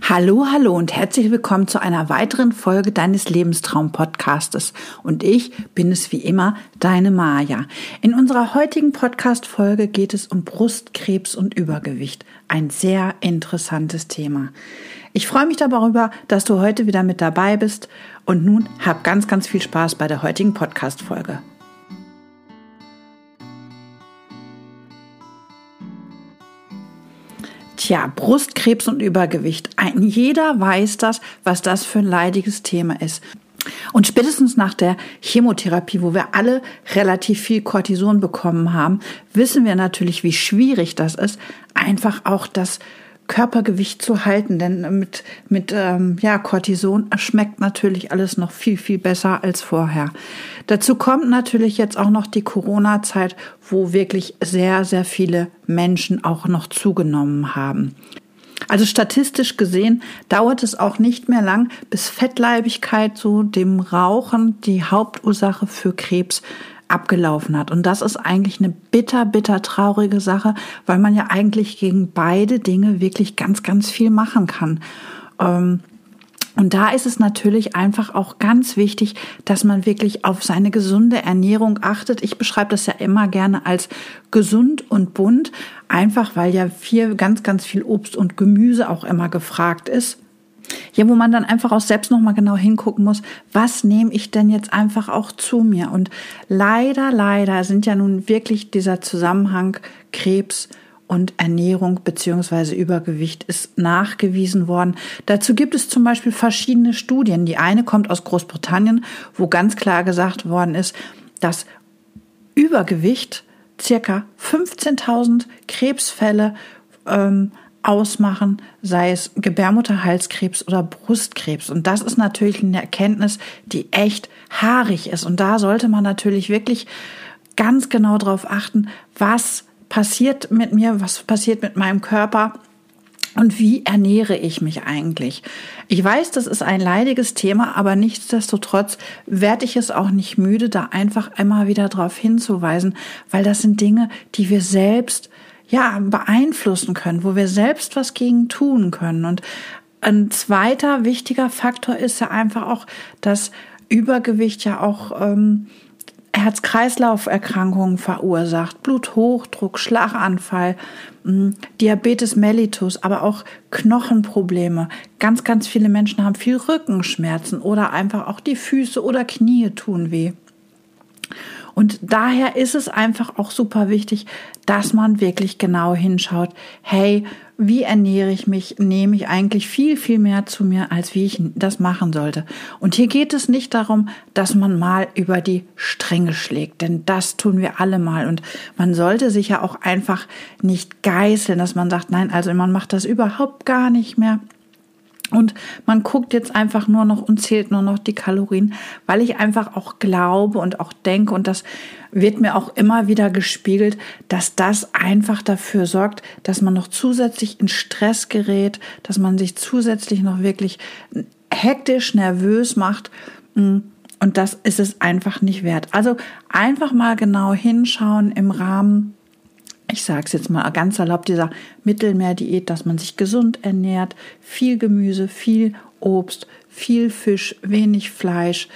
Hallo, hallo und herzlich willkommen zu einer weiteren Folge deines Lebenstraum-Podcastes. Und ich bin es wie immer, deine Maja. In unserer heutigen Podcast-Folge geht es um Brustkrebs und Übergewicht. Ein sehr interessantes Thema. Ich freue mich darüber, dass du heute wieder mit dabei bist. Und nun hab ganz, ganz viel Spaß bei der heutigen Podcast-Folge. Tja, Brustkrebs und Übergewicht. Ein jeder weiß das, was das für ein leidiges Thema ist. Und spätestens nach der Chemotherapie, wo wir alle relativ viel Cortison bekommen haben, wissen wir natürlich, wie schwierig das ist, einfach auch das Körpergewicht zu halten, denn mit, mit ähm, ja, Cortison schmeckt natürlich alles noch viel, viel besser als vorher. Dazu kommt natürlich jetzt auch noch die Corona-Zeit, wo wirklich sehr, sehr viele Menschen auch noch zugenommen haben. Also statistisch gesehen dauert es auch nicht mehr lang, bis Fettleibigkeit, so dem Rauchen, die Hauptursache für Krebs abgelaufen hat. Und das ist eigentlich eine bitter, bitter traurige Sache, weil man ja eigentlich gegen beide Dinge wirklich ganz, ganz viel machen kann. Ähm, und da ist es natürlich einfach auch ganz wichtig, dass man wirklich auf seine gesunde Ernährung achtet. Ich beschreibe das ja immer gerne als gesund und bunt, einfach weil ja viel, ganz, ganz viel Obst und Gemüse auch immer gefragt ist. Ja, wo man dann einfach auch selbst nochmal genau hingucken muss, was nehme ich denn jetzt einfach auch zu mir? Und leider, leider sind ja nun wirklich dieser Zusammenhang Krebs und Ernährung beziehungsweise Übergewicht ist nachgewiesen worden. Dazu gibt es zum Beispiel verschiedene Studien. Die eine kommt aus Großbritannien, wo ganz klar gesagt worden ist, dass Übergewicht circa 15.000 Krebsfälle ähm, ausmachen, sei es Gebärmutterhalskrebs oder Brustkrebs. Und das ist natürlich eine Erkenntnis, die echt haarig ist. Und da sollte man natürlich wirklich ganz genau darauf achten, was passiert mit mir, was passiert mit meinem Körper und wie ernähre ich mich eigentlich? Ich weiß, das ist ein leidiges Thema, aber nichtsdestotrotz werde ich es auch nicht müde, da einfach einmal wieder darauf hinzuweisen, weil das sind Dinge, die wir selbst ja, beeinflussen können, wo wir selbst was gegen tun können. Und ein zweiter wichtiger Faktor ist ja einfach auch, dass Übergewicht ja auch ähm, Herz-Kreislauf-Erkrankungen verursacht, Bluthochdruck, Schlaganfall, hm, Diabetes mellitus, aber auch Knochenprobleme. Ganz, ganz viele Menschen haben viel Rückenschmerzen oder einfach auch die Füße oder Knie tun weh. Und daher ist es einfach auch super wichtig, dass man wirklich genau hinschaut, hey, wie ernähre ich mich, nehme ich eigentlich viel, viel mehr zu mir, als wie ich das machen sollte. Und hier geht es nicht darum, dass man mal über die Stränge schlägt, denn das tun wir alle mal. Und man sollte sich ja auch einfach nicht geißeln, dass man sagt, nein, also man macht das überhaupt gar nicht mehr. Und man guckt jetzt einfach nur noch und zählt nur noch die Kalorien, weil ich einfach auch glaube und auch denke, und das wird mir auch immer wieder gespiegelt, dass das einfach dafür sorgt, dass man noch zusätzlich in Stress gerät, dass man sich zusätzlich noch wirklich hektisch nervös macht. Und das ist es einfach nicht wert. Also einfach mal genau hinschauen im Rahmen ich sage es jetzt mal ganz erlaubt, dieser Mittelmeerdiät, dass man sich gesund ernährt, viel Gemüse, viel Obst, viel Fisch, wenig Fleisch,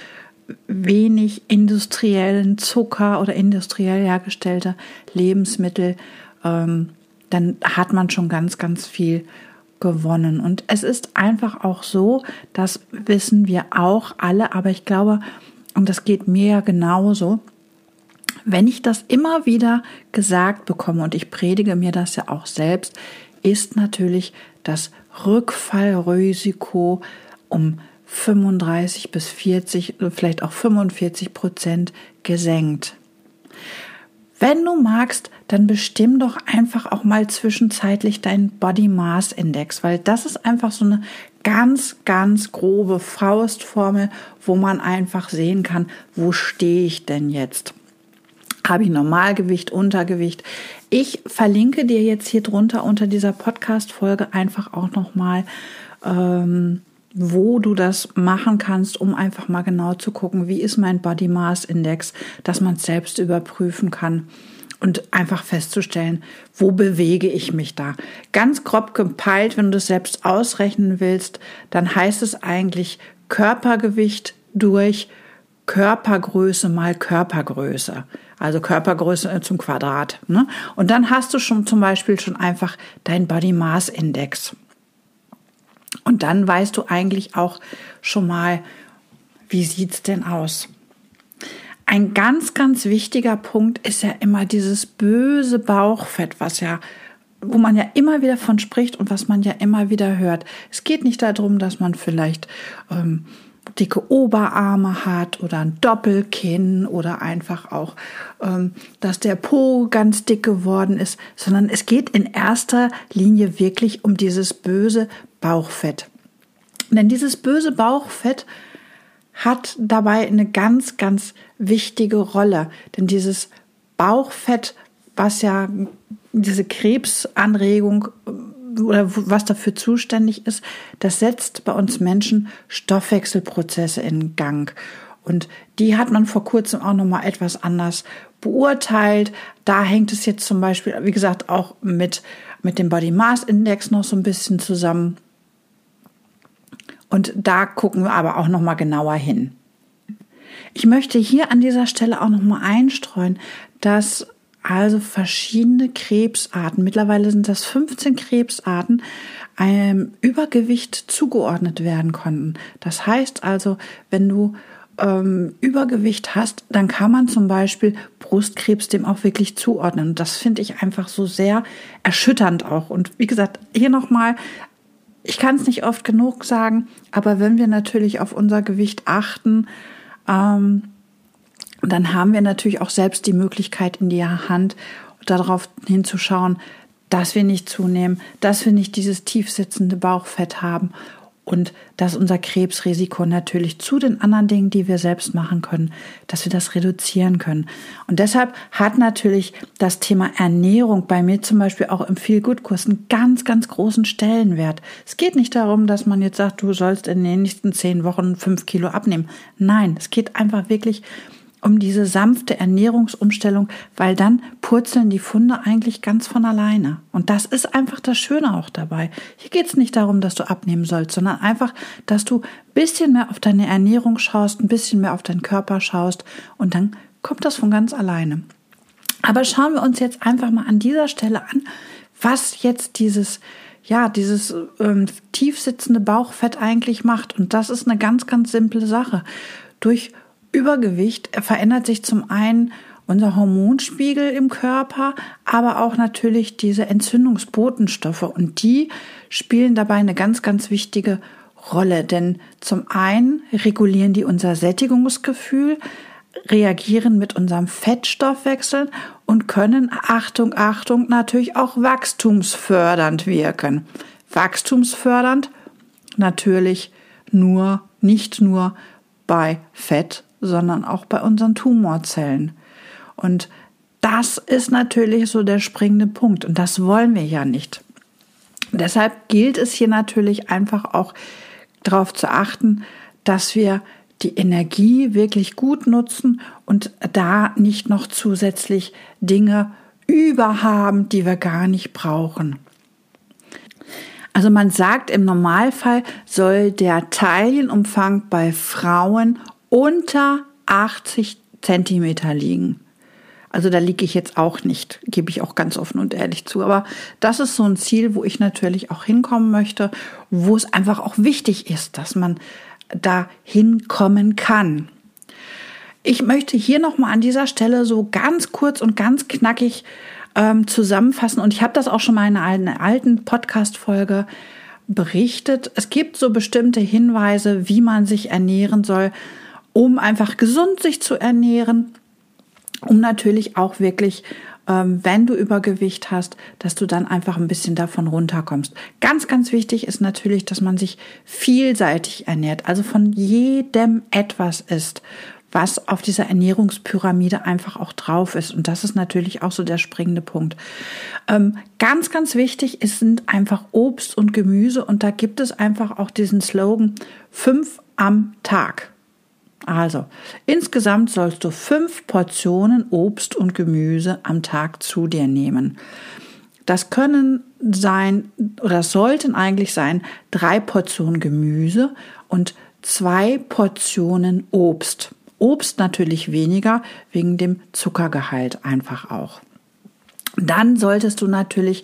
wenig industriellen Zucker oder industriell hergestellte Lebensmittel, ähm, dann hat man schon ganz, ganz viel gewonnen. Und es ist einfach auch so, das wissen wir auch alle, aber ich glaube, und das geht mir ja genauso, wenn ich das immer wieder gesagt bekomme, und ich predige mir das ja auch selbst, ist natürlich das Rückfallrisiko um 35 bis 40, vielleicht auch 45 Prozent gesenkt. Wenn du magst, dann bestimm doch einfach auch mal zwischenzeitlich deinen Body Mass Index, weil das ist einfach so eine ganz, ganz grobe Faustformel, wo man einfach sehen kann, wo stehe ich denn jetzt? Habe ich Normalgewicht, Untergewicht? Ich verlinke dir jetzt hier drunter unter dieser Podcast-Folge einfach auch nochmal, ähm, wo du das machen kannst, um einfach mal genau zu gucken, wie ist mein Body Mass Index, dass man es selbst überprüfen kann. und einfach festzustellen, wo bewege ich mich da. Ganz grob gepeilt, wenn du das selbst ausrechnen willst, dann heißt es eigentlich Körpergewicht durch Körpergröße mal Körpergröße. Also Körpergröße zum Quadrat. Ne? Und dann hast du schon zum Beispiel schon einfach dein Body Mass Index. Und dann weißt du eigentlich auch schon mal, wie sieht's denn aus? Ein ganz, ganz wichtiger Punkt ist ja immer dieses böse Bauchfett, was ja wo man ja immer wieder von spricht und was man ja immer wieder hört. Es geht nicht darum, dass man vielleicht ähm, dicke Oberarme hat oder ein Doppelkinn oder einfach auch, ähm, dass der Po ganz dick geworden ist, sondern es geht in erster Linie wirklich um dieses böse Bauchfett. Denn dieses böse Bauchfett hat dabei eine ganz, ganz wichtige Rolle. Denn dieses Bauchfett, was ja diese Krebsanregung oder was dafür zuständig ist, das setzt bei uns Menschen Stoffwechselprozesse in Gang. Und die hat man vor kurzem auch noch mal etwas anders beurteilt. Da hängt es jetzt zum Beispiel, wie gesagt, auch mit, mit dem Body Mass Index noch so ein bisschen zusammen. Und da gucken wir aber auch noch mal genauer hin. Ich möchte hier an dieser Stelle auch noch mal einstreuen, dass also verschiedene Krebsarten, mittlerweile sind das 15 Krebsarten, einem Übergewicht zugeordnet werden konnten. Das heißt also, wenn du ähm, Übergewicht hast, dann kann man zum Beispiel Brustkrebs dem auch wirklich zuordnen. Das finde ich einfach so sehr erschütternd auch. Und wie gesagt, hier nochmal ich kann es nicht oft genug sagen, aber wenn wir natürlich auf unser Gewicht achten, ähm, dann haben wir natürlich auch selbst die Möglichkeit in die Hand, darauf hinzuschauen, dass wir nicht zunehmen, dass wir nicht dieses tiefsitzende Bauchfett haben und dass unser Krebsrisiko natürlich zu den anderen Dingen, die wir selbst machen können, dass wir das reduzieren können. Und deshalb hat natürlich das Thema Ernährung bei mir zum Beispiel auch im Feel Good Kurs einen ganz, ganz großen Stellenwert. Es geht nicht darum, dass man jetzt sagt, du sollst in den nächsten zehn Wochen fünf Kilo abnehmen. Nein, es geht einfach wirklich um diese sanfte Ernährungsumstellung, weil dann purzeln die Funde eigentlich ganz von alleine. Und das ist einfach das Schöne auch dabei. Hier geht es nicht darum, dass du abnehmen sollst, sondern einfach, dass du ein bisschen mehr auf deine Ernährung schaust, ein bisschen mehr auf deinen Körper schaust und dann kommt das von ganz alleine. Aber schauen wir uns jetzt einfach mal an dieser Stelle an, was jetzt dieses ja, dieses ähm, tiefsitzende Bauchfett eigentlich macht. Und das ist eine ganz, ganz simple Sache. Durch Übergewicht verändert sich zum einen unser Hormonspiegel im Körper, aber auch natürlich diese Entzündungsbotenstoffe. Und die spielen dabei eine ganz, ganz wichtige Rolle. Denn zum einen regulieren die unser Sättigungsgefühl, reagieren mit unserem Fettstoffwechsel und können, Achtung, Achtung, natürlich auch wachstumsfördernd wirken. Wachstumsfördernd natürlich nur, nicht nur bei Fett, sondern auch bei unseren Tumorzellen. Und das ist natürlich so der springende Punkt und das wollen wir ja nicht. Deshalb gilt es hier natürlich einfach auch darauf zu achten, dass wir die Energie wirklich gut nutzen und da nicht noch zusätzlich Dinge überhaben, die wir gar nicht brauchen. Also man sagt, im Normalfall soll der Teilchenumfang bei Frauen unter 80 Zentimeter liegen. Also da liege ich jetzt auch nicht, gebe ich auch ganz offen und ehrlich zu. Aber das ist so ein Ziel, wo ich natürlich auch hinkommen möchte, wo es einfach auch wichtig ist, dass man da hinkommen kann. Ich möchte hier nochmal an dieser Stelle so ganz kurz und ganz knackig ähm, zusammenfassen. Und ich habe das auch schon mal in einer alten Podcast-Folge berichtet. Es gibt so bestimmte Hinweise, wie man sich ernähren soll um einfach gesund sich zu ernähren, um natürlich auch wirklich, ähm, wenn du Übergewicht hast, dass du dann einfach ein bisschen davon runterkommst. Ganz, ganz wichtig ist natürlich, dass man sich vielseitig ernährt, also von jedem etwas isst was auf dieser Ernährungspyramide einfach auch drauf ist. Und das ist natürlich auch so der springende Punkt. Ähm, ganz, ganz wichtig ist, sind einfach Obst und Gemüse. Und da gibt es einfach auch diesen Slogan, fünf am Tag. Also, insgesamt sollst du fünf Portionen Obst und Gemüse am Tag zu dir nehmen. Das können sein, oder sollten eigentlich sein, drei Portionen Gemüse und zwei Portionen Obst. Obst natürlich weniger, wegen dem Zuckergehalt einfach auch. Dann solltest du natürlich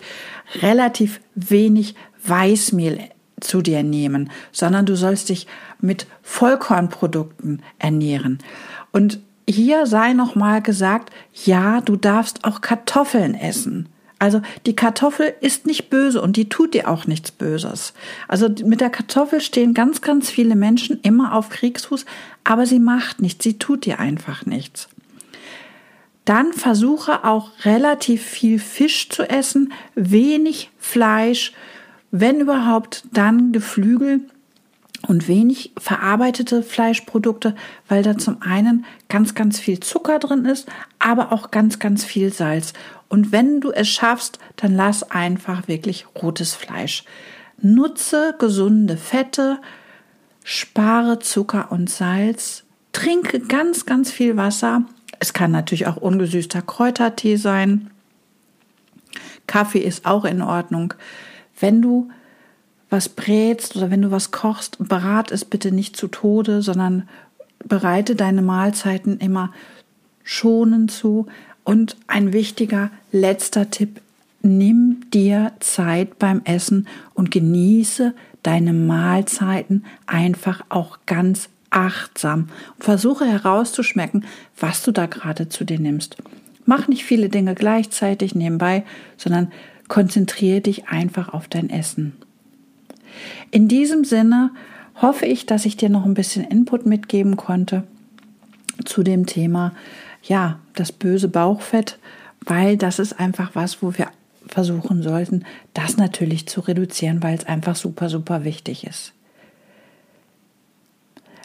relativ wenig Weißmehl zu dir nehmen, sondern du sollst dich mit Vollkornprodukten ernähren. Und hier sei nochmal gesagt, ja, du darfst auch Kartoffeln essen. Also die Kartoffel ist nicht böse und die tut dir auch nichts Böses. Also mit der Kartoffel stehen ganz, ganz viele Menschen immer auf Kriegsfuß, aber sie macht nichts, sie tut dir einfach nichts. Dann versuche auch relativ viel Fisch zu essen, wenig Fleisch, wenn überhaupt dann Geflügel und wenig verarbeitete Fleischprodukte, weil da zum einen ganz, ganz viel Zucker drin ist, aber auch ganz, ganz viel Salz. Und wenn du es schaffst, dann lass einfach wirklich rotes Fleisch. Nutze gesunde Fette, spare Zucker und Salz, trinke ganz, ganz viel Wasser. Es kann natürlich auch ungesüßter Kräutertee sein. Kaffee ist auch in Ordnung. Wenn du was brätst oder wenn du was kochst, brat es bitte nicht zu Tode, sondern bereite deine Mahlzeiten immer schonend zu. Und ein wichtiger letzter Tipp, nimm dir Zeit beim Essen und genieße deine Mahlzeiten einfach auch ganz achtsam. Versuche herauszuschmecken, was du da gerade zu dir nimmst. Mach nicht viele Dinge gleichzeitig nebenbei, sondern konzentriere dich einfach auf dein Essen. In diesem Sinne hoffe ich, dass ich dir noch ein bisschen Input mitgeben konnte zu dem Thema, ja, das böse Bauchfett, weil das ist einfach was, wo wir versuchen sollten, das natürlich zu reduzieren, weil es einfach super, super wichtig ist.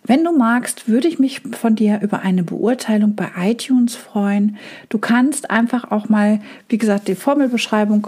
Wenn du magst, würde ich mich von dir über eine Beurteilung bei iTunes freuen. Du kannst einfach auch mal, wie gesagt, die Formelbeschreibung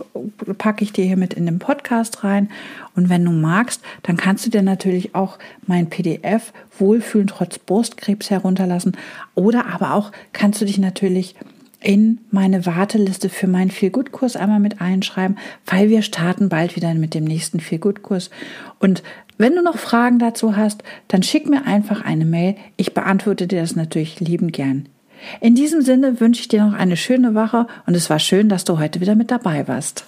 packe ich dir hier mit in den Podcast rein. Und wenn du magst, dann kannst du dir natürlich auch mein PDF Wohlfühlen trotz Brustkrebs herunterlassen. Oder aber auch kannst du dich natürlich in meine Warteliste für meinen Feel-Good-Kurs einmal mit einschreiben, weil wir starten bald wieder mit dem nächsten Feel-Good-Kurs. Und wenn du noch Fragen dazu hast, dann schick mir einfach eine Mail. Ich beantworte dir das natürlich liebend gern. In diesem Sinne wünsche ich dir noch eine schöne Woche und es war schön, dass du heute wieder mit dabei warst.